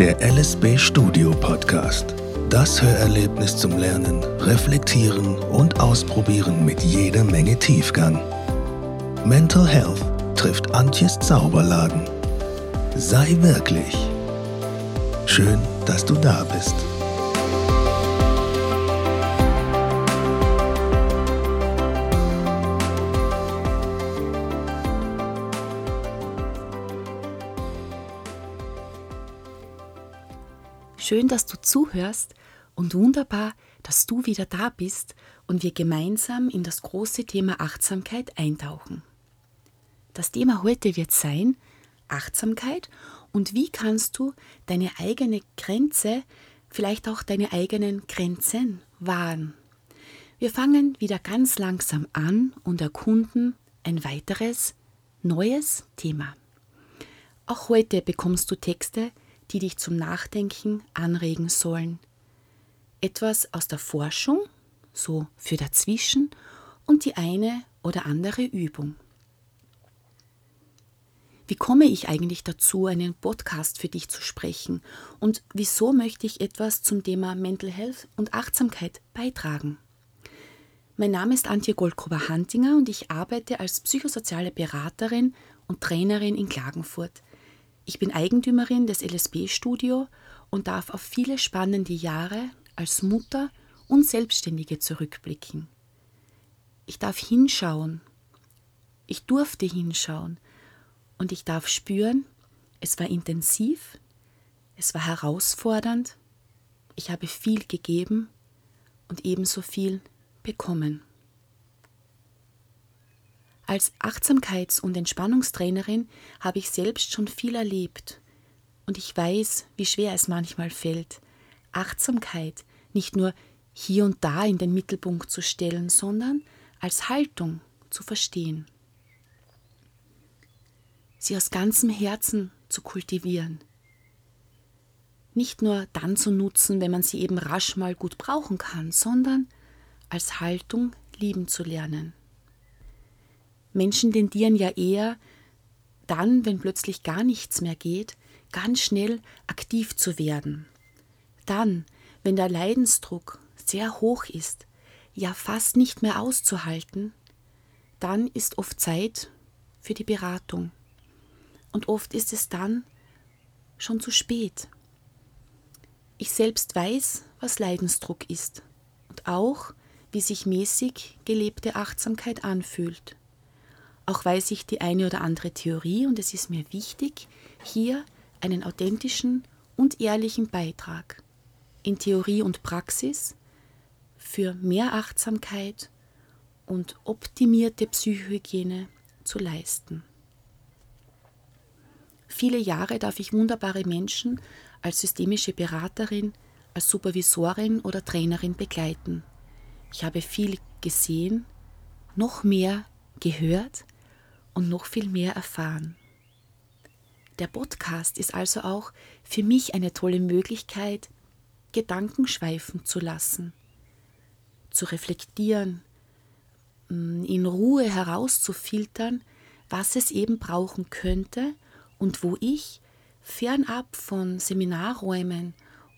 Der LSB Studio Podcast. Das Hörerlebnis zum Lernen, Reflektieren und Ausprobieren mit jeder Menge Tiefgang. Mental Health trifft Antjes Zauberladen. Sei wirklich. Schön, dass du da bist. Schön, dass du zuhörst und wunderbar, dass du wieder da bist und wir gemeinsam in das große Thema Achtsamkeit eintauchen. Das Thema heute wird sein Achtsamkeit und wie kannst du deine eigene Grenze, vielleicht auch deine eigenen Grenzen wahren. Wir fangen wieder ganz langsam an und erkunden ein weiteres, neues Thema. Auch heute bekommst du Texte, die dich zum Nachdenken anregen sollen. Etwas aus der Forschung, so für dazwischen, und die eine oder andere Übung. Wie komme ich eigentlich dazu, einen Podcast für dich zu sprechen? Und wieso möchte ich etwas zum Thema Mental Health und Achtsamkeit beitragen? Mein Name ist Antje Goldgruber-Hantinger und ich arbeite als psychosoziale Beraterin und Trainerin in Klagenfurt. Ich bin Eigentümerin des LSB-Studio und darf auf viele spannende Jahre als Mutter und Selbstständige zurückblicken. Ich darf hinschauen. Ich durfte hinschauen und ich darf spüren, es war intensiv, es war herausfordernd, ich habe viel gegeben und ebenso viel bekommen. Als Achtsamkeits- und Entspannungstrainerin habe ich selbst schon viel erlebt und ich weiß, wie schwer es manchmal fällt, Achtsamkeit nicht nur hier und da in den Mittelpunkt zu stellen, sondern als Haltung zu verstehen. Sie aus ganzem Herzen zu kultivieren. Nicht nur dann zu nutzen, wenn man sie eben rasch mal gut brauchen kann, sondern als Haltung lieben zu lernen. Menschen tendieren ja eher dann, wenn plötzlich gar nichts mehr geht, ganz schnell aktiv zu werden. Dann, wenn der Leidensdruck sehr hoch ist, ja fast nicht mehr auszuhalten, dann ist oft Zeit für die Beratung. Und oft ist es dann schon zu spät. Ich selbst weiß, was Leidensdruck ist und auch, wie sich mäßig gelebte Achtsamkeit anfühlt. Auch weiß ich die eine oder andere Theorie und es ist mir wichtig, hier einen authentischen und ehrlichen Beitrag in Theorie und Praxis für mehr Achtsamkeit und optimierte Psychohygiene zu leisten. Viele Jahre darf ich wunderbare Menschen als systemische Beraterin, als Supervisorin oder Trainerin begleiten. Ich habe viel gesehen, noch mehr gehört und noch viel mehr erfahren. Der Podcast ist also auch für mich eine tolle Möglichkeit, Gedanken schweifen zu lassen, zu reflektieren, mm, in Ruhe herauszufiltern, was es eben brauchen könnte und wo ich fernab von Seminarräumen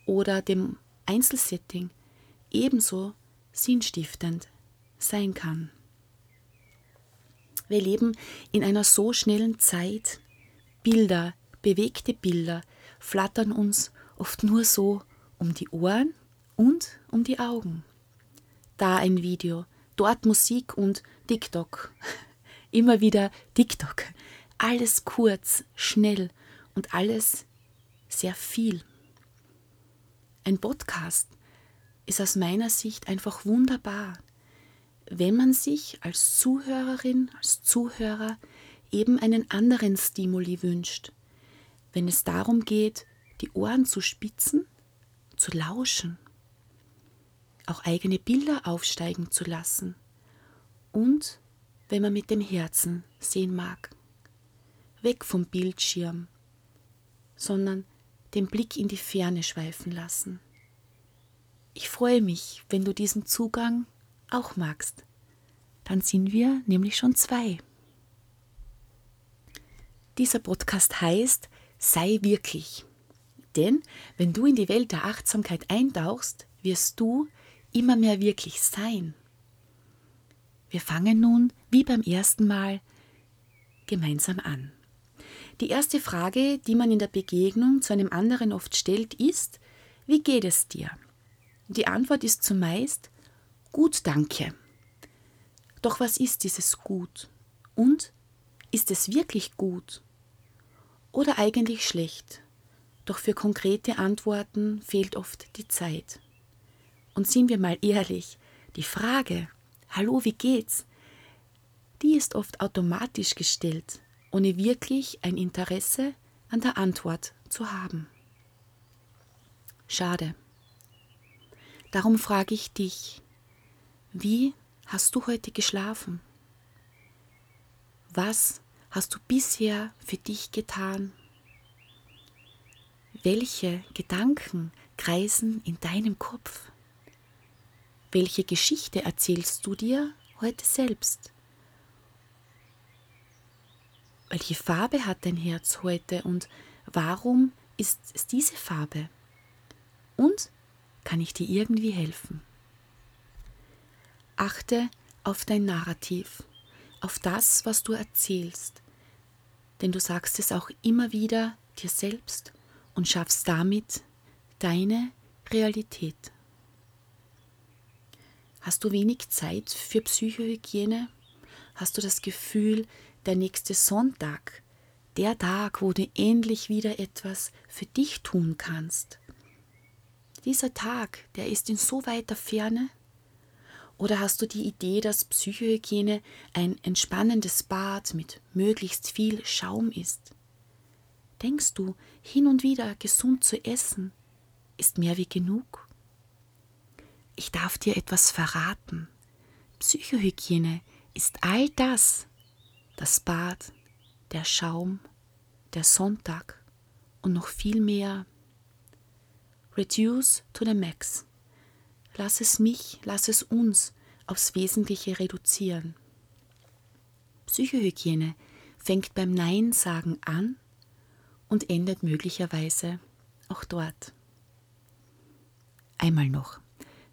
oder dem Einzelsetting ebenso sinnstiftend sein kann. Wir leben in einer so schnellen Zeit. Bilder, bewegte Bilder flattern uns oft nur so um die Ohren und um die Augen. Da ein Video, dort Musik und TikTok. Immer wieder TikTok. Alles kurz, schnell und alles sehr viel. Ein Podcast ist aus meiner Sicht einfach wunderbar wenn man sich als Zuhörerin, als Zuhörer eben einen anderen Stimuli wünscht, wenn es darum geht, die Ohren zu spitzen, zu lauschen, auch eigene Bilder aufsteigen zu lassen und wenn man mit dem Herzen sehen mag, weg vom Bildschirm, sondern den Blick in die Ferne schweifen lassen. Ich freue mich, wenn du diesen Zugang auch magst. Dann sind wir nämlich schon zwei. Dieser Podcast heißt Sei wirklich. Denn wenn du in die Welt der Achtsamkeit eintauchst, wirst du immer mehr wirklich sein. Wir fangen nun, wie beim ersten Mal, gemeinsam an. Die erste Frage, die man in der Begegnung zu einem anderen oft stellt, ist, wie geht es dir? Die Antwort ist zumeist, gut, danke. Doch was ist dieses Gut? Und ist es wirklich gut? Oder eigentlich schlecht? Doch für konkrete Antworten fehlt oft die Zeit. Und sind wir mal ehrlich, die Frage, Hallo, wie geht's? Die ist oft automatisch gestellt, ohne wirklich ein Interesse an der Antwort zu haben. Schade. Darum frage ich dich, wie hast du heute geschlafen? Was hast du bisher für dich getan? Welche Gedanken kreisen in deinem Kopf? Welche Geschichte erzählst du dir heute selbst? Welche Farbe hat dein Herz heute und warum ist es diese Farbe? Und kann ich dir irgendwie helfen? Achte auf dein Narrativ, auf das, was du erzählst, denn du sagst es auch immer wieder dir selbst und schaffst damit deine Realität. Hast du wenig Zeit für Psychohygiene? Hast du das Gefühl, der nächste Sonntag, der Tag, wo du endlich wieder etwas für dich tun kannst? Dieser Tag, der ist in so weiter Ferne? Oder hast du die Idee, dass Psychohygiene ein entspannendes Bad mit möglichst viel Schaum ist? Denkst du, hin und wieder gesund zu essen ist mehr wie genug? ich darf dir etwas verraten. Psychohygiene ist all das, das Bad, der Schaum, der Sonntag und noch viel mehr. Reduce to the max. Lass es mich, lass es uns aufs Wesentliche reduzieren. Psychohygiene fängt beim Nein sagen an und endet möglicherweise auch dort. Einmal noch.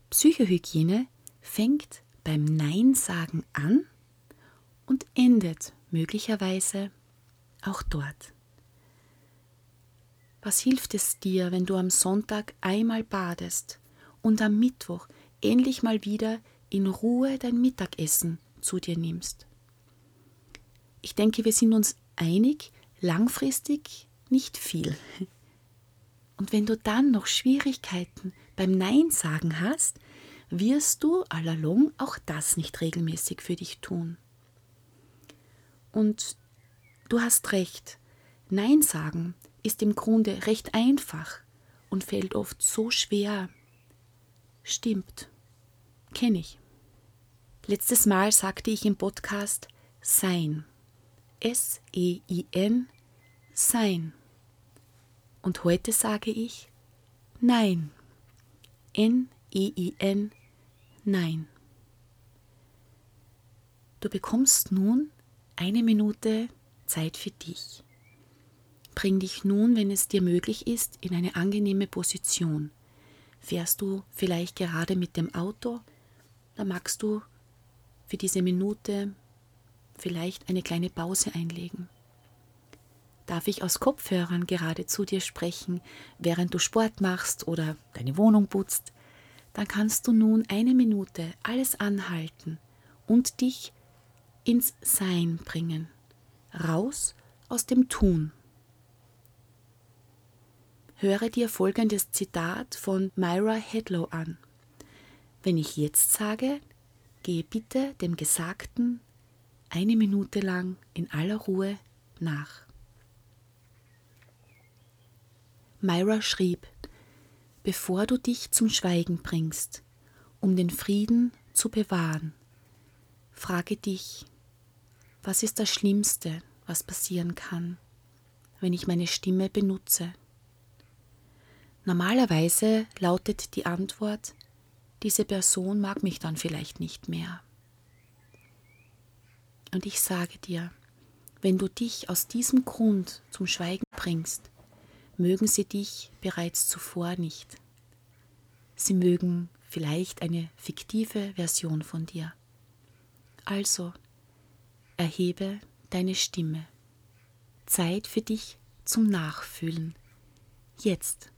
Psychohygiene fängt beim Nein sagen an und endet möglicherweise auch dort. Was hilft es dir, wenn du am Sonntag einmal badest und am Mittwoch endlich mal wieder in Ruhe dein Mittagessen zu dir nimmst? Ich denke, wir sind uns einig, langfristig nicht viel. Und wenn du dann noch Schwierigkeiten beim Nein sagen hast, wirst du allalong auch das nicht regelmäßig für dich tun. Und du hast recht, Nein sagen ist im Grunde recht einfach und fällt oft so schwer. Stimmt, kenne ich. Letztes Mal sagte ich im Podcast Sein. S-E-I-N, Sein. Und heute sage ich Nein. N-E-I-N, Nein. Du bekommst nun eine Minute Zeit für dich. Bring dich nun, wenn es dir möglich ist, in eine angenehme Position. Fährst du vielleicht gerade mit dem Auto, dann magst du für diese Minute vielleicht eine kleine Pause einlegen. Darf ich aus Kopfhörern gerade zu dir sprechen, während du Sport machst oder deine Wohnung putzt? Dann kannst du nun eine Minute alles anhalten und dich ins Sein bringen, raus aus dem Tun. Höre dir folgendes Zitat von Myra Hedlow an. Wenn ich jetzt sage, gehe bitte dem Gesagten eine Minute lang in aller Ruhe nach. Myra schrieb, bevor du dich zum Schweigen bringst, um den Frieden zu bewahren, frage dich, was ist das Schlimmste, was passieren kann, wenn ich meine Stimme benutze? Normalerweise lautet die Antwort, diese Person mag mich dann vielleicht nicht mehr. Und ich sage dir, wenn du dich aus diesem Grund zum Schweigen bringst, mögen sie dich bereits zuvor nicht. Sie mögen vielleicht eine fiktive Version von dir. Also, erhebe deine Stimme. Zeit für dich zum Nachfühlen. Jetzt.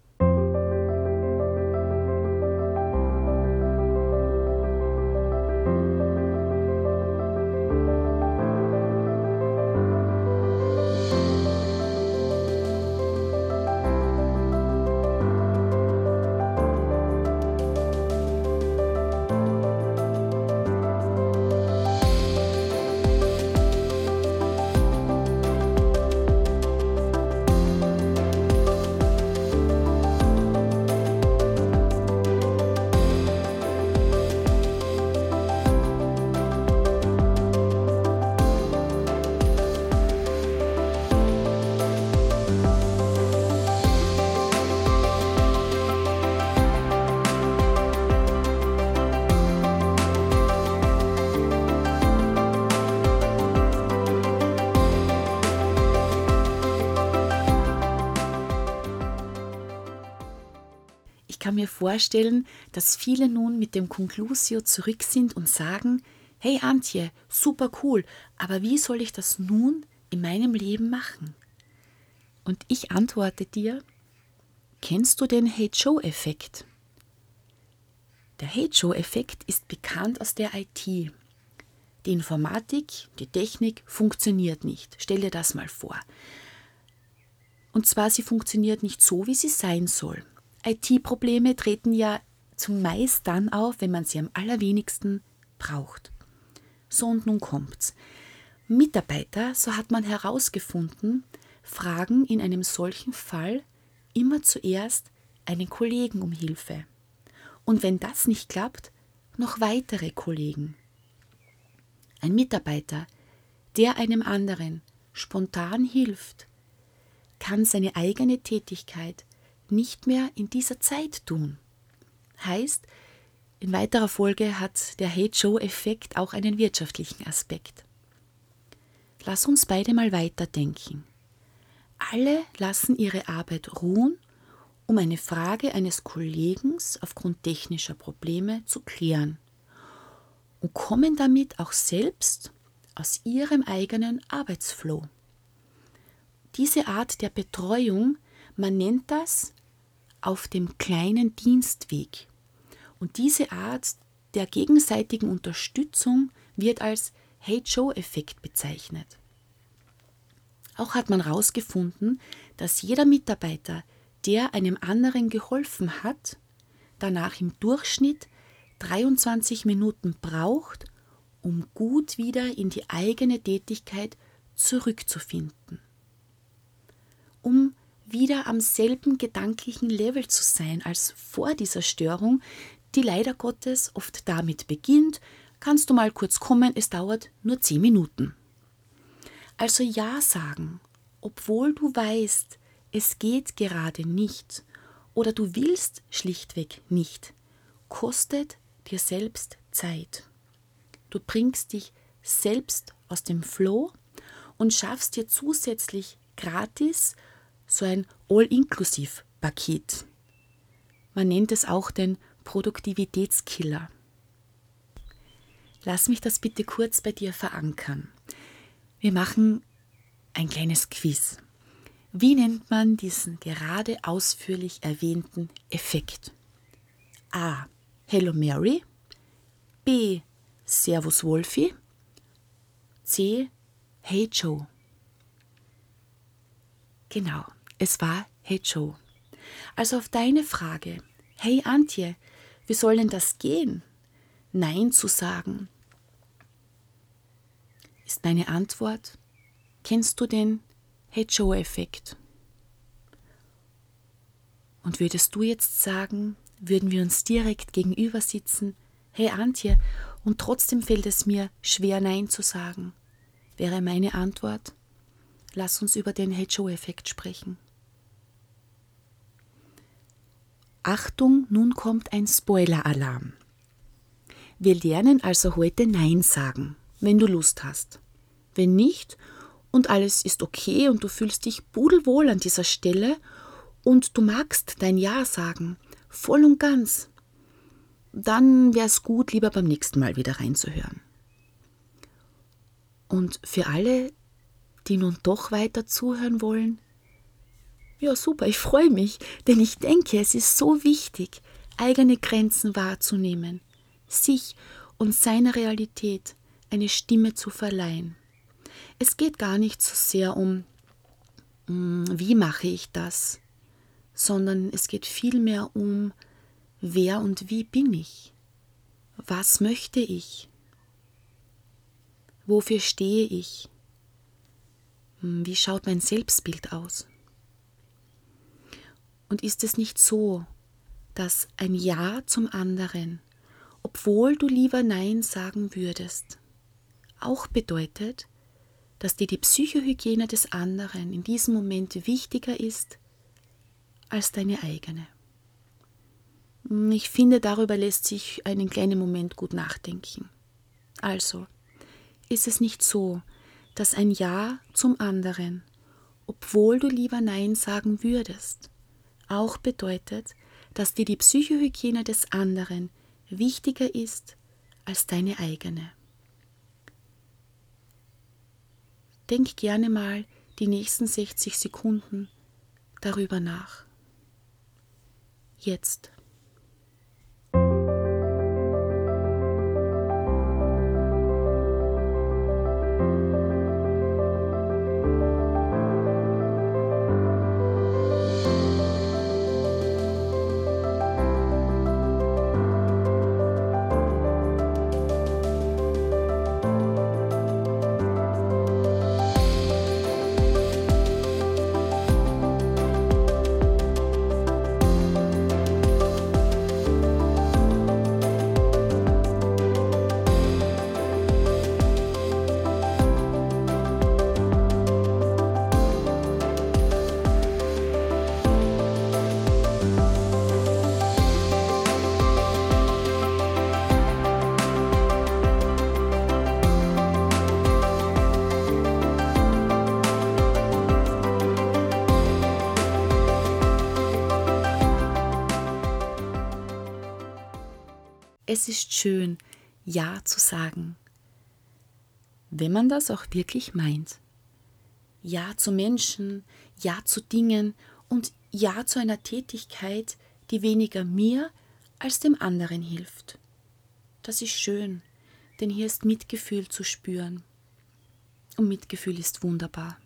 Kann mir vorstellen, dass viele nun mit dem Conclusio zurück sind und sagen, hey Antje, super cool, aber wie soll ich das nun in meinem Leben machen? Und ich antworte dir, kennst du den Hate-Show-Effekt? Der Hate-Show-Effekt ist bekannt aus der IT. Die Informatik, die Technik funktioniert nicht. Stell dir das mal vor. Und zwar, sie funktioniert nicht so, wie sie sein soll. IT-Probleme treten ja zumeist dann auf, wenn man sie am allerwenigsten braucht. So und nun kommt's. Mitarbeiter, so hat man herausgefunden, fragen in einem solchen Fall immer zuerst einen Kollegen um Hilfe. Und wenn das nicht klappt, noch weitere Kollegen. Ein Mitarbeiter, der einem anderen spontan hilft, kann seine eigene Tätigkeit nicht mehr in dieser Zeit tun. Heißt, in weiterer Folge hat der Hate-Show-Effekt auch einen wirtschaftlichen Aspekt. Lass uns beide mal weiterdenken. Alle lassen ihre Arbeit ruhen, um eine Frage eines Kollegen aufgrund technischer Probleme zu klären und kommen damit auch selbst aus ihrem eigenen Arbeitsflow. Diese Art der Betreuung, man nennt das auf dem kleinen Dienstweg. Und diese Art der gegenseitigen Unterstützung wird als Hate-Show-Effekt bezeichnet. Auch hat man herausgefunden, dass jeder Mitarbeiter, der einem anderen geholfen hat, danach im Durchschnitt 23 Minuten braucht, um gut wieder in die eigene Tätigkeit zurückzufinden. Um wieder am selben gedanklichen Level zu sein als vor dieser Störung, die leider Gottes oft damit beginnt, kannst du mal kurz kommen, es dauert nur zehn Minuten. Also Ja sagen, obwohl du weißt, es geht gerade nicht oder du willst schlichtweg nicht, kostet dir selbst Zeit. Du bringst dich selbst aus dem Flow und schaffst dir zusätzlich gratis so ein All-Inklusiv-Paket. Man nennt es auch den Produktivitätskiller. Lass mich das bitte kurz bei dir verankern. Wir machen ein kleines Quiz. Wie nennt man diesen gerade ausführlich erwähnten Effekt? A. Hello Mary. B. Servus Wolfi. C. Hey Joe. Genau. Es war Hey Joe. Also auf deine Frage, hey Antje, wie soll denn das gehen? Nein zu sagen, ist meine Antwort. Kennst du den Hey Joe-Effekt? Und würdest du jetzt sagen, würden wir uns direkt gegenüber sitzen, hey Antje, und trotzdem fällt es mir schwer Nein zu sagen, wäre meine Antwort, lass uns über den Hey Joe-Effekt sprechen. Achtung, nun kommt ein Spoiler-Alarm. Wir lernen also heute Nein sagen, wenn du Lust hast. Wenn nicht und alles ist okay und du fühlst dich pudelwohl an dieser Stelle und du magst dein Ja sagen, voll und ganz, dann wäre es gut, lieber beim nächsten Mal wieder reinzuhören. Und für alle, die nun doch weiter zuhören wollen, ja super, ich freue mich, denn ich denke, es ist so wichtig, eigene Grenzen wahrzunehmen, sich und seiner Realität eine Stimme zu verleihen. Es geht gar nicht so sehr um, hm, wie mache ich das, sondern es geht vielmehr um, wer und wie bin ich, was möchte ich, wofür stehe ich, hm, wie schaut mein Selbstbild aus. Und ist es nicht so, dass ein Ja zum anderen, obwohl du lieber Nein sagen würdest, auch bedeutet, dass dir die Psychohygiene des anderen in diesem Moment wichtiger ist als deine eigene. Ich finde, darüber lässt sich einen kleinen Moment gut nachdenken. Also, ist es nicht so, dass ein Ja zum anderen, obwohl du lieber Nein sagen würdest, auch bedeutet, dass dir die Psychohygiene des anderen wichtiger ist als deine eigene. Denk gerne mal die nächsten 60 Sekunden darüber nach. Jetzt. Es ist schön, Ja zu sagen, wenn man das auch wirklich meint. Ja zu Menschen, Ja zu Dingen und Ja zu einer Tätigkeit, die weniger mir als dem anderen hilft. Das ist schön, denn hier ist Mitgefühl zu spüren. Und Mitgefühl ist wunderbar.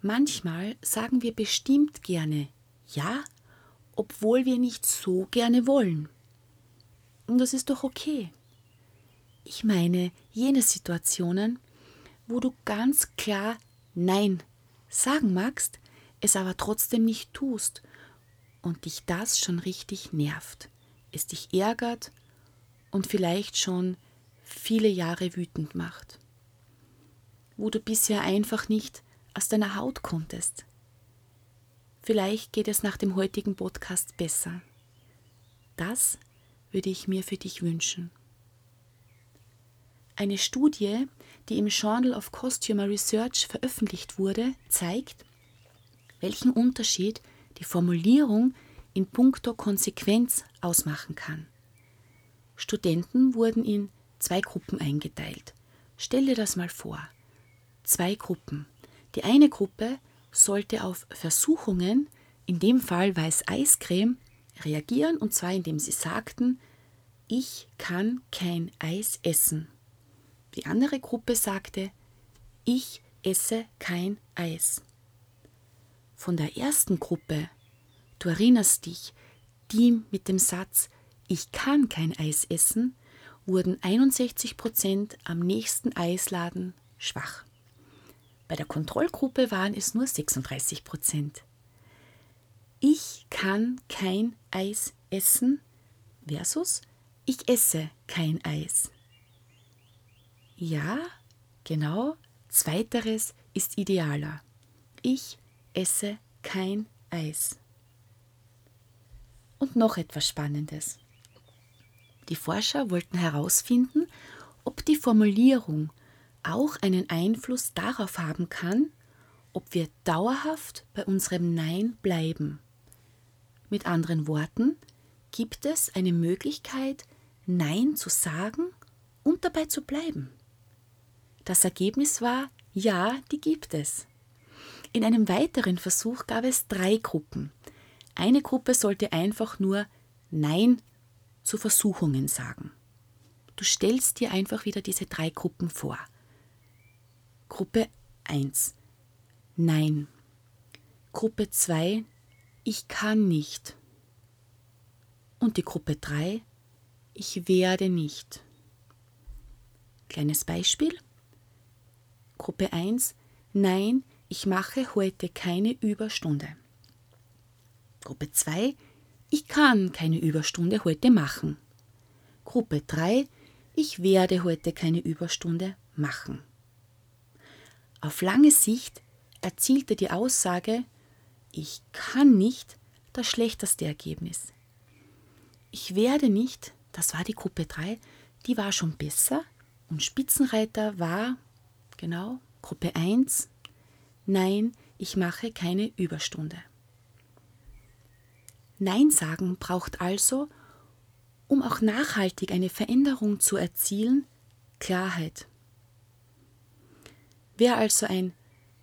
Manchmal sagen wir bestimmt gerne Ja, obwohl wir nicht so gerne wollen. Und das ist doch okay. Ich meine jene Situationen, wo du ganz klar Nein sagen magst, es aber trotzdem nicht tust und dich das schon richtig nervt, es dich ärgert und vielleicht schon viele Jahre wütend macht, wo du bisher einfach nicht aus deiner Haut konntest. Vielleicht geht es nach dem heutigen Podcast besser. Das würde ich mir für dich wünschen. Eine Studie, die im Journal of Costumer Research veröffentlicht wurde, zeigt, welchen Unterschied die Formulierung in puncto Konsequenz ausmachen kann. Studenten wurden in zwei Gruppen eingeteilt. Stell dir das mal vor. Zwei Gruppen. Die eine Gruppe sollte auf Versuchungen, in dem Fall Weiß Eiscreme, reagieren, und zwar indem sie sagten, ich kann kein Eis essen. Die andere Gruppe sagte, ich esse kein Eis. Von der ersten Gruppe, du erinnerst dich, die mit dem Satz, ich kann kein Eis essen, wurden 61 Prozent am nächsten Eisladen schwach. Bei der Kontrollgruppe waren es nur 36 Prozent. Ich kann kein Eis essen versus ich esse kein Eis. Ja, genau, zweiteres ist idealer. Ich esse kein Eis. Und noch etwas Spannendes. Die Forscher wollten herausfinden, ob die Formulierung auch einen Einfluss darauf haben kann, ob wir dauerhaft bei unserem Nein bleiben. Mit anderen Worten, gibt es eine Möglichkeit, Nein zu sagen und dabei zu bleiben? Das Ergebnis war, ja, die gibt es. In einem weiteren Versuch gab es drei Gruppen. Eine Gruppe sollte einfach nur Nein zu Versuchungen sagen. Du stellst dir einfach wieder diese drei Gruppen vor. Gruppe 1. Nein. Gruppe 2. Ich kann nicht. Und die Gruppe 3. Ich werde nicht. Kleines Beispiel. Gruppe 1. Nein, ich mache heute keine Überstunde. Gruppe 2. Ich kann keine Überstunde heute machen. Gruppe 3. Ich werde heute keine Überstunde machen. Auf lange Sicht erzielte die Aussage, ich kann nicht, das schlechteste Ergebnis. Ich werde nicht, das war die Gruppe 3, die war schon besser und Spitzenreiter war, genau, Gruppe 1, nein, ich mache keine Überstunde. Nein sagen braucht also, um auch nachhaltig eine Veränderung zu erzielen, Klarheit. Wer also ein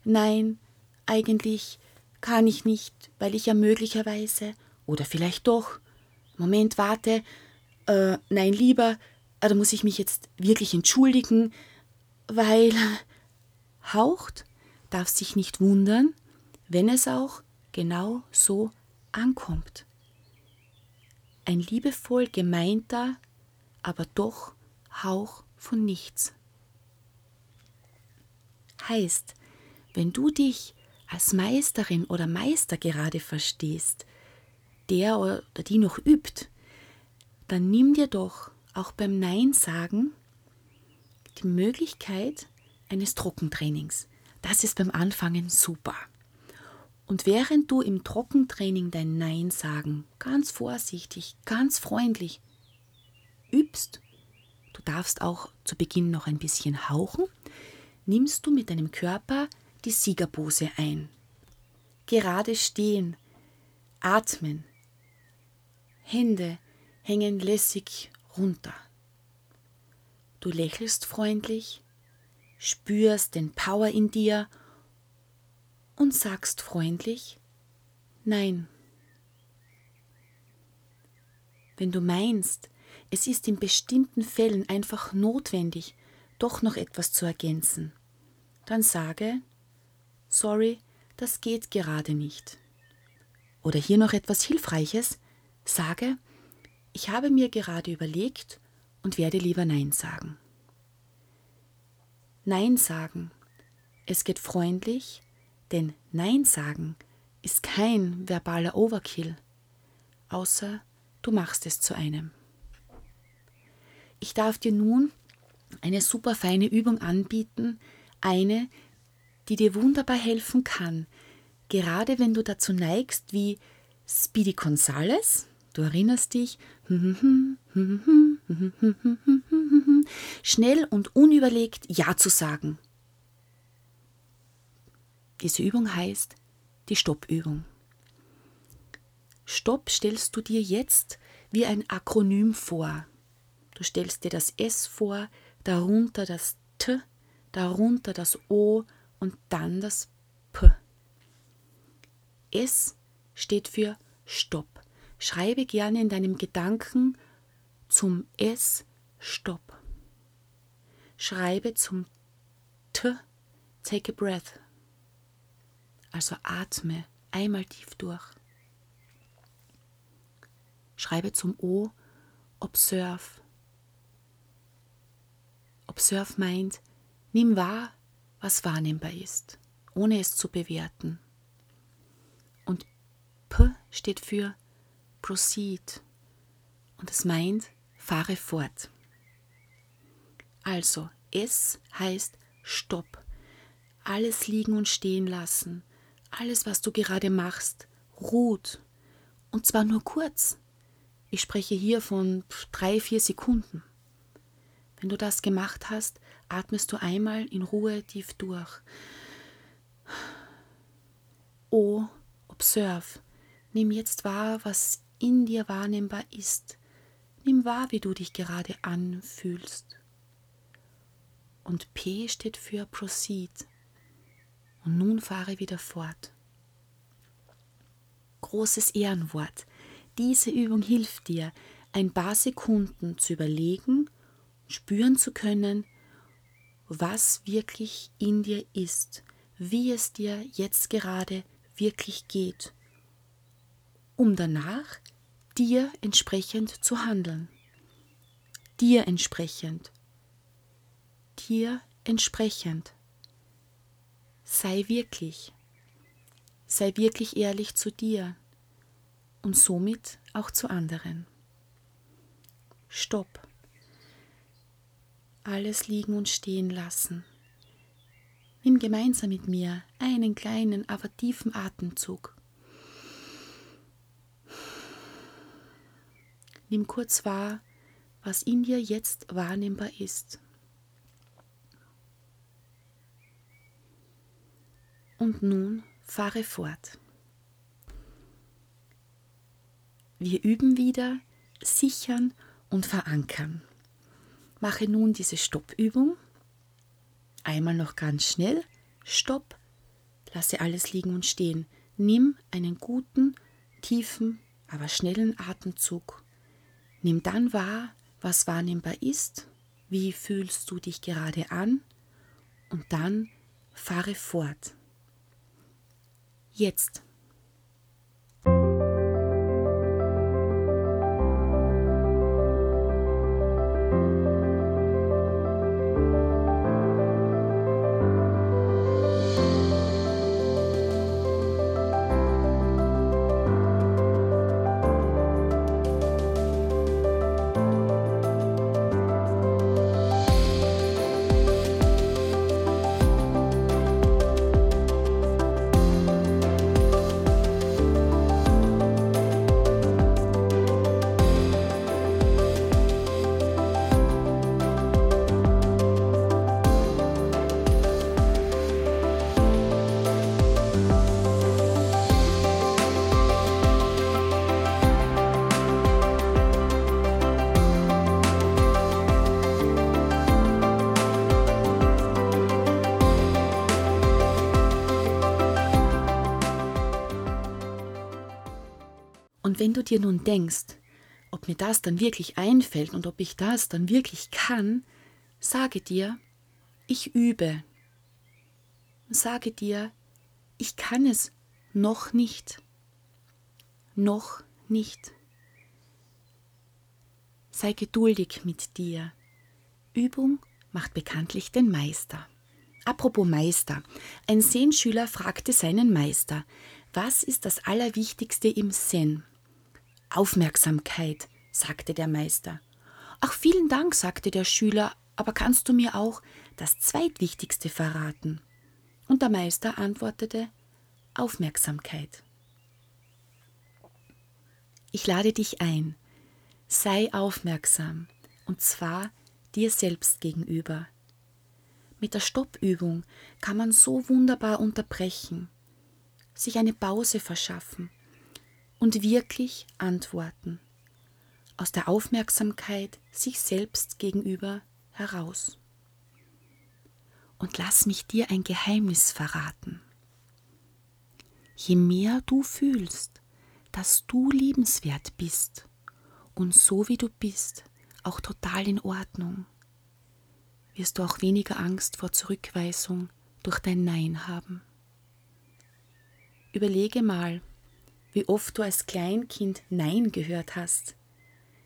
Nein, eigentlich kann ich nicht, weil ich ja möglicherweise oder vielleicht doch, Moment, warte, äh, nein, lieber, äh, da muss ich mich jetzt wirklich entschuldigen, weil haucht, darf sich nicht wundern, wenn es auch genau so ankommt. Ein liebevoll gemeinter, aber doch Hauch von nichts heißt, wenn du dich als Meisterin oder Meister gerade verstehst, der oder die noch übt, dann nimm dir doch auch beim Nein sagen die Möglichkeit eines Trockentrainings. Das ist beim Anfangen super. Und während du im Trockentraining dein Nein sagen ganz vorsichtig, ganz freundlich übst, du darfst auch zu Beginn noch ein bisschen hauchen, nimmst du mit deinem Körper die Siegerpose ein. Gerade stehen, atmen, Hände hängen lässig runter. Du lächelst freundlich, spürst den Power in dir und sagst freundlich Nein. Wenn du meinst, es ist in bestimmten Fällen einfach notwendig, doch noch etwas zu ergänzen, dann sage, sorry, das geht gerade nicht. Oder hier noch etwas Hilfreiches, sage, ich habe mir gerade überlegt und werde lieber Nein sagen. Nein sagen, es geht freundlich, denn Nein sagen ist kein verbaler Overkill, außer du machst es zu einem. Ich darf dir nun eine super feine Übung anbieten, eine, die dir wunderbar helfen kann, gerade wenn du dazu neigst, wie Speedy Gonzales, du erinnerst dich, schnell und unüberlegt Ja zu sagen. Diese Übung heißt die Stoppübung. Stopp stellst du dir jetzt wie ein Akronym vor. Du stellst dir das S vor, darunter das T, darunter das O und dann das P. S steht für Stopp. Schreibe gerne in deinem Gedanken zum S Stopp. Schreibe zum T Take a breath. Also atme einmal tief durch. Schreibe zum O Observe. Observe meint, nimm wahr, was wahrnehmbar ist, ohne es zu bewerten. Und P steht für Proceed und es meint, fahre fort. Also, S heißt Stopp. Alles liegen und stehen lassen. Alles, was du gerade machst, ruht. Und zwar nur kurz. Ich spreche hier von drei, vier Sekunden. Wenn du das gemacht hast, atmest du einmal in Ruhe tief durch. Oh, observe, nimm jetzt wahr, was in dir wahrnehmbar ist. Nimm wahr, wie du dich gerade anfühlst. Und P steht für Proceed. Und nun fahre wieder fort. Großes Ehrenwort. Diese Übung hilft dir, ein paar Sekunden zu überlegen, spüren zu können, was wirklich in dir ist, wie es dir jetzt gerade wirklich geht, um danach dir entsprechend zu handeln. Dir entsprechend. Dir entsprechend. Sei wirklich. Sei wirklich ehrlich zu dir und somit auch zu anderen. Stopp. Alles liegen und stehen lassen. Nimm gemeinsam mit mir einen kleinen, aber tiefen Atemzug. Nimm kurz wahr, was in dir jetzt wahrnehmbar ist. Und nun fahre fort. Wir üben wieder, sichern und verankern. Mache nun diese Stoppübung. Einmal noch ganz schnell. Stopp. Lasse alles liegen und stehen. Nimm einen guten, tiefen, aber schnellen Atemzug Nimm dann wahr, was wahrnehmbar ist, wie fühlst du dich gerade an und dann fahre fort. Jetzt. Wenn du dir nun denkst, ob mir das dann wirklich einfällt und ob ich das dann wirklich kann, sage dir, ich übe. Sage dir, ich kann es noch nicht. Noch nicht. Sei geduldig mit dir. Übung macht bekanntlich den Meister. Apropos Meister. Ein Zen-Schüler fragte seinen Meister, was ist das Allerwichtigste im Zen? Aufmerksamkeit, sagte der Meister. Ach, vielen Dank, sagte der Schüler, aber kannst du mir auch das Zweitwichtigste verraten? Und der Meister antwortete Aufmerksamkeit. Ich lade dich ein, sei aufmerksam, und zwar dir selbst gegenüber. Mit der Stoppübung kann man so wunderbar unterbrechen, sich eine Pause verschaffen und wirklich antworten. Aus der Aufmerksamkeit sich selbst gegenüber heraus. Und lass mich dir ein Geheimnis verraten. Je mehr du fühlst, dass du liebenswert bist und so wie du bist, auch total in Ordnung, wirst du auch weniger Angst vor Zurückweisung durch dein Nein haben. Überlege mal, wie oft du als Kleinkind Nein gehört hast.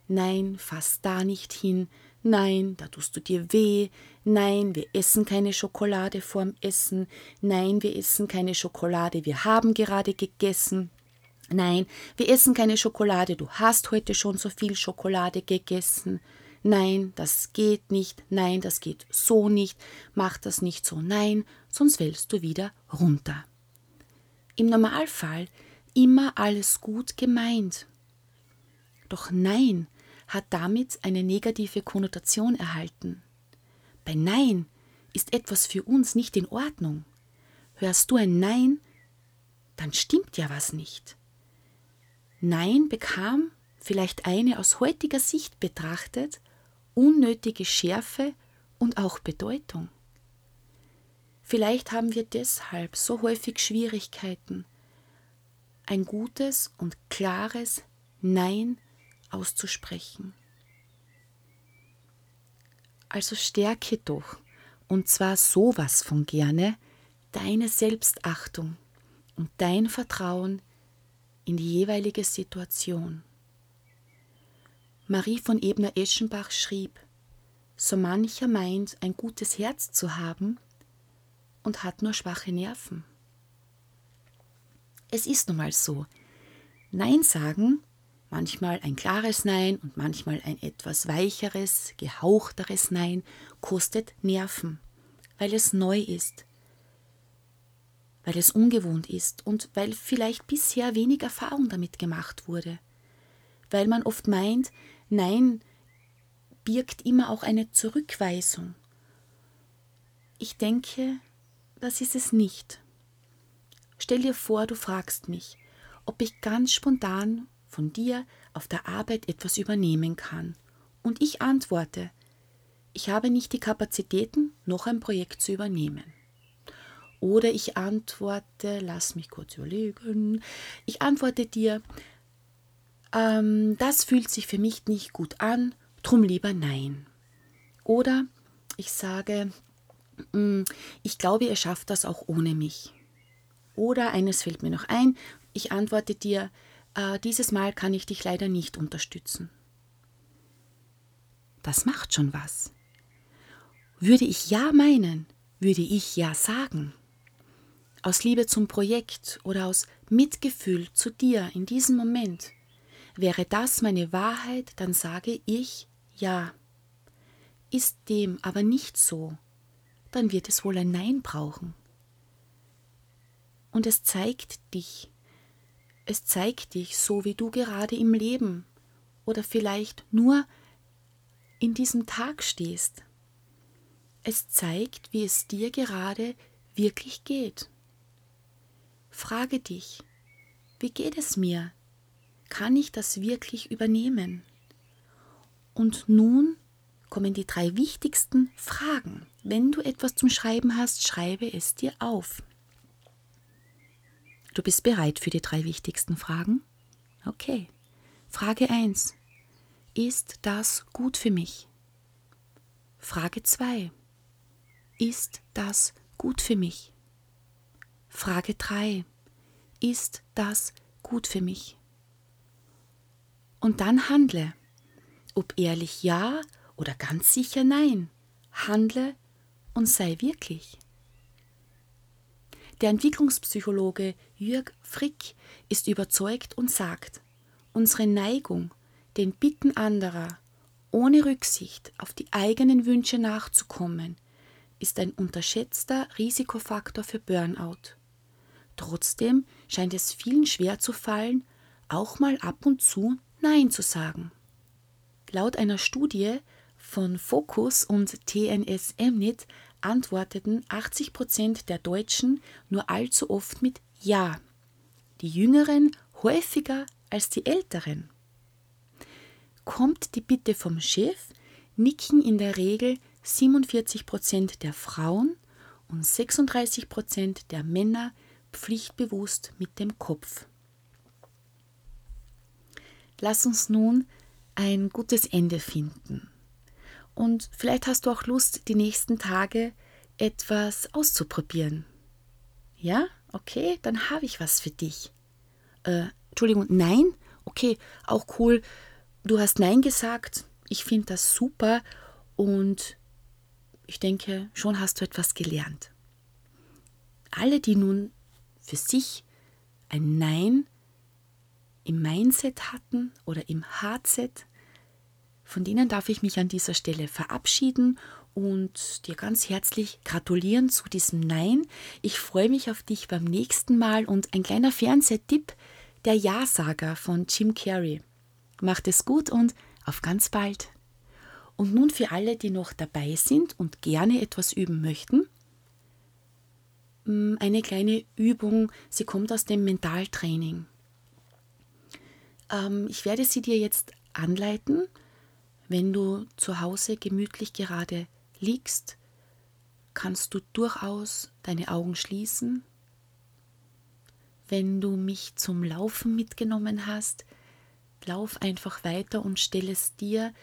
Nein, fass da nicht hin. Nein, da tust du dir weh. Nein, wir essen keine Schokolade vorm Essen. Nein, wir essen keine Schokolade, wir haben gerade gegessen. Nein, wir essen keine Schokolade, du hast heute schon so viel Schokolade gegessen. Nein, das geht nicht. Nein, das geht so nicht. Mach das nicht so. Nein, sonst fällst du wieder runter. Im Normalfall immer alles gut gemeint. Doch Nein hat damit eine negative Konnotation erhalten. Bei Nein ist etwas für uns nicht in Ordnung. Hörst du ein Nein, dann stimmt ja was nicht. Nein bekam, vielleicht eine aus heutiger Sicht betrachtet, unnötige Schärfe und auch Bedeutung. Vielleicht haben wir deshalb so häufig Schwierigkeiten, ein gutes und klares Nein auszusprechen. Also stärke doch, und zwar sowas von gerne, deine Selbstachtung und dein Vertrauen in die jeweilige Situation. Marie von Ebner-Eschenbach schrieb, so mancher meint, ein gutes Herz zu haben und hat nur schwache Nerven. Es ist nun mal so. Nein sagen, manchmal ein klares Nein und manchmal ein etwas weicheres, gehauchteres Nein, kostet Nerven, weil es neu ist, weil es ungewohnt ist und weil vielleicht bisher wenig Erfahrung damit gemacht wurde, weil man oft meint, Nein birgt immer auch eine Zurückweisung. Ich denke, das ist es nicht. Stell dir vor, du fragst mich, ob ich ganz spontan von dir auf der Arbeit etwas übernehmen kann. Und ich antworte, ich habe nicht die Kapazitäten, noch ein Projekt zu übernehmen. Oder ich antworte, lass mich kurz überlegen, ich antworte dir, ähm, das fühlt sich für mich nicht gut an, drum lieber nein. Oder ich sage, mm, ich glaube, ihr schafft das auch ohne mich. Oder eines fällt mir noch ein, ich antworte dir, äh, dieses Mal kann ich dich leider nicht unterstützen. Das macht schon was. Würde ich ja meinen, würde ich ja sagen. Aus Liebe zum Projekt oder aus Mitgefühl zu dir in diesem Moment. Wäre das meine Wahrheit, dann sage ich ja. Ist dem aber nicht so, dann wird es wohl ein Nein brauchen und es zeigt dich. Es zeigt dich so, wie du gerade im Leben oder vielleicht nur in diesem Tag stehst. Es zeigt, wie es dir gerade wirklich geht. Frage dich, wie geht es mir? Kann ich das wirklich übernehmen? Und nun kommen die drei wichtigsten Fragen. Wenn du etwas zum Schreiben hast, schreibe es dir auf. Du bist bereit für die drei wichtigsten Fragen? Okay. Frage 1. Ist das gut für mich? Frage 2. Ist das gut für mich? Frage 3. Ist das gut für mich? Und dann handle. Ob ehrlich ja oder ganz sicher nein. Handle und sei wirklich. Der Entwicklungspsychologe Jürg Frick ist überzeugt und sagt, unsere Neigung, den Bitten anderer, ohne Rücksicht auf die eigenen Wünsche nachzukommen, ist ein unterschätzter Risikofaktor für Burnout. Trotzdem scheint es vielen schwer zu fallen, auch mal ab und zu Nein zu sagen. Laut einer Studie von Focus und TNS Emnit antworteten 80 Prozent der Deutschen nur allzu oft mit Ja, die Jüngeren häufiger als die Älteren. Kommt die Bitte vom Chef, nicken in der Regel 47 Prozent der Frauen und 36 Prozent der Männer pflichtbewusst mit dem Kopf. Lass uns nun ein gutes Ende finden. Und vielleicht hast du auch Lust, die nächsten Tage etwas auszuprobieren. Ja, okay, dann habe ich was für dich. Äh, Entschuldigung, nein? Okay, auch cool. Du hast Nein gesagt. Ich finde das super und ich denke, schon hast du etwas gelernt. Alle, die nun für sich ein Nein im Mindset hatten oder im Hardset, von denen darf ich mich an dieser Stelle verabschieden und dir ganz herzlich gratulieren zu diesem Nein. Ich freue mich auf dich beim nächsten Mal und ein kleiner Fernsehtipp, der Ja-Sager von Jim Carrey. Macht es gut und auf ganz bald. Und nun für alle, die noch dabei sind und gerne etwas üben möchten. mm, eine kleine Übung, sie kommt aus dem Mentaltraining. Ähm, ich werde sie dir jetzt anleiten, wenn du zu Hause gemütlich gerade liegst, kannst du durchaus deine Augen schließen. Wenn du mich zum Laufen mitgenommen hast, lauf einfach weiter und stell es dir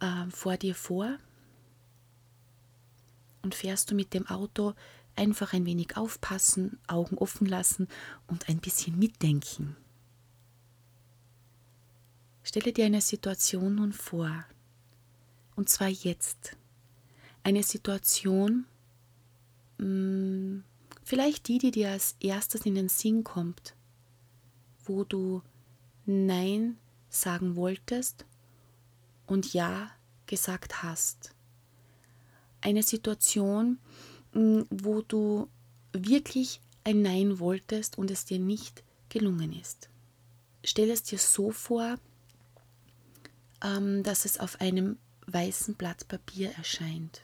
äh, vor dir vor. Und fährst du mit dem Auto, einfach ein wenig aufpassen, Augen offen lassen und ein bisschen mitdenken. Stelle dir eine Situation nun vor, und zwar jetzt. Eine Situation, mm, vielleicht die, die dir als erstes in den Sinn kommt, wo du Nein sagen wolltest und Ja gesagt hast. Eine Situation, mm, wo du wirklich ein Nein wolltest und es dir nicht gelungen ist. Stell es dir so vor, ähm, dass es auf einem weißen Blatt Papier erscheint.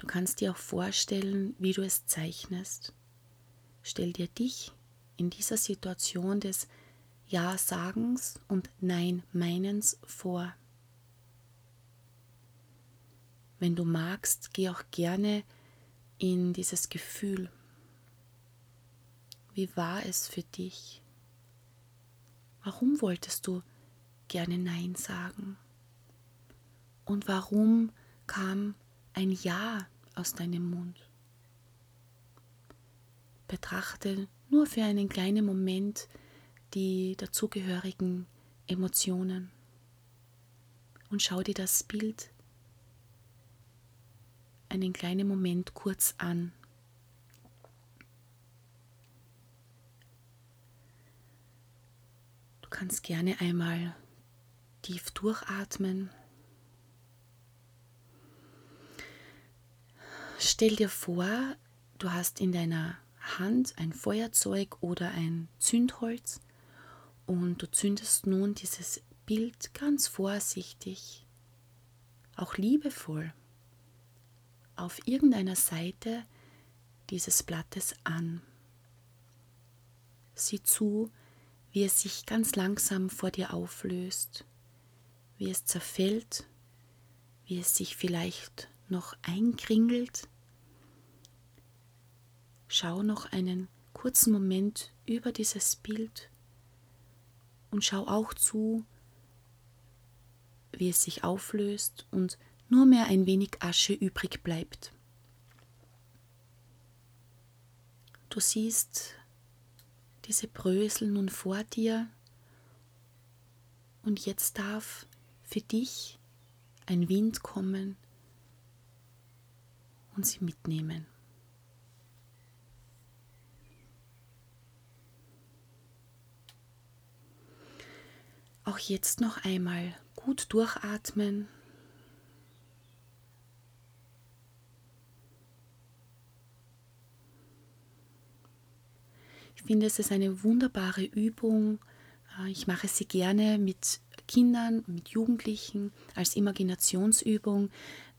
Du kannst dir auch vorstellen, wie du es zeichnest. Stell dir dich in dieser Situation des Ja-Sagens und Nein-Meinens vor. Wenn du magst, geh auch gerne in dieses Gefühl. Wie war es für dich? Warum wolltest du gerne Nein sagen? Und warum kam ein Ja aus deinem Mund? Betrachte nur für einen kleinen Moment die dazugehörigen Emotionen und schau dir das Bild einen kleinen Moment kurz an. Du kannst gerne einmal tief durchatmen. Stell dir vor, du hast in deiner Hand ein Feuerzeug oder ein Zündholz und du zündest nun dieses Bild ganz vorsichtig, auch liebevoll, auf irgendeiner Seite dieses Blattes an. Sieh zu, wie es sich ganz langsam vor dir auflöst wie es zerfällt, wie es sich vielleicht noch einkringelt. Schau noch einen kurzen Moment über dieses Bild und schau auch zu, wie es sich auflöst und nur mehr ein wenig Asche übrig bleibt. Du siehst diese Brösel nun vor dir und jetzt darf für dich ein Wind kommen und sie mitnehmen. Auch jetzt noch einmal gut durchatmen. Ich finde, es ist eine wunderbare Übung. Äh, ich mache sie gerne mit Kindern, mit Jugendlichen als Imaginationsübung,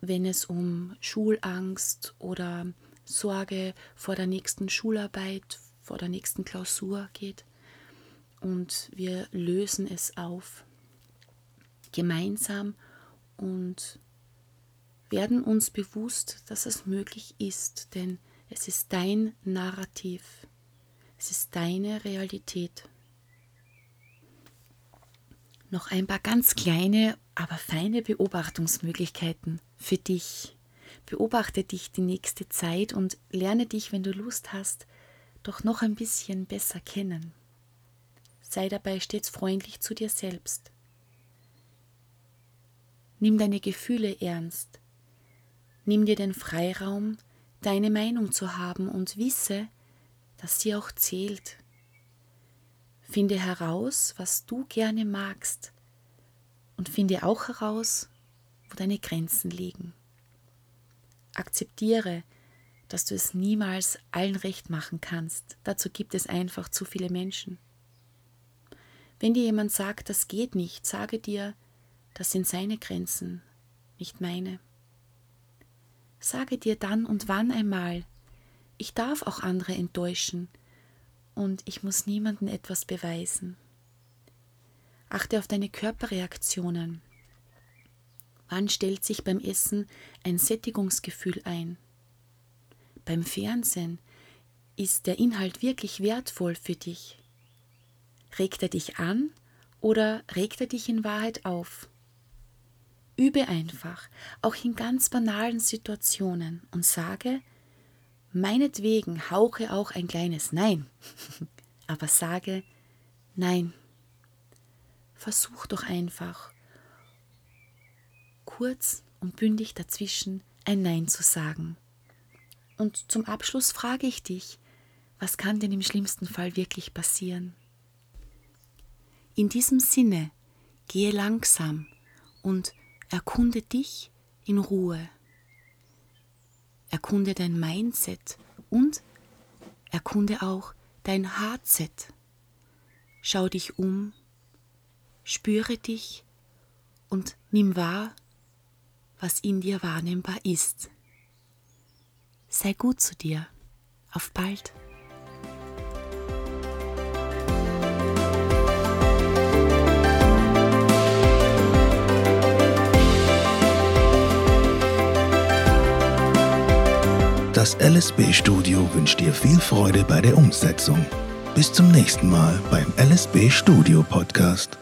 wenn es um Schulangst oder Sorge vor der nächsten Schularbeit, vor der nächsten Klausur geht. Und wir lösen es auf gemeinsam und werden uns bewusst, dass es möglich ist, denn es ist dein Narrativ, es ist deine Realität noch ein paar ganz kleine, aber feine Beobachtungsmöglichkeiten für dich. Beobachte dich die nächste Zeit und lerne dich, wenn du Lust hast, doch noch ein bisschen besser kennen. Sei dabei stets freundlich zu dir selbst. Nimm deine Gefühle ernst. Nimm dir den Freiraum, deine Meinung zu haben und wisse, dass sie auch zählt. Finde heraus, was du gerne magst und finde auch heraus, wo deine Grenzen liegen. Akzeptiere, dass du es niemals allen recht machen kannst. Dazu gibt es einfach zu viele Menschen. Wenn dir jemand sagt, das geht nicht, sage dir, das sind seine Grenzen, nicht meine. Sage dir dann und wann einmal, ich darf auch andere enttäuschen und ich muss niemandem etwas beweisen. Achte auf deine Körperreaktionen. Wann stellt sich beim Essen ein Sättigungsgefühl ein? Beim Fernsehen ist der Inhalt wirklich wertvoll für dich? Regt er dich an oder regt er dich in Wahrheit auf? Übe einfach, auch in ganz banalen Situationen und sage, meinetwegen hauche auch ein kleines Nein, aber sage Nein. Versuch doch einfach, kurz und bündig dazwischen ein Nein zu sagen. Und zum Abschluss frage ich dich, was kann denn im schlimmsten Fall wirklich passieren? In diesem Sinne, gehe langsam und erkunde dich in Ruhe. Erkunde dein Mindset und erkunde auch dein HZ. Schau dich um, spüre dich und nimm wahr, was in dir wahrnehmbar ist. Sei gut zu dir. Auf bald. Das LSB Studio wünscht dir viel Freude bei der Umsetzung. Bis zum nächsten Mal beim LSB Studio Podcast.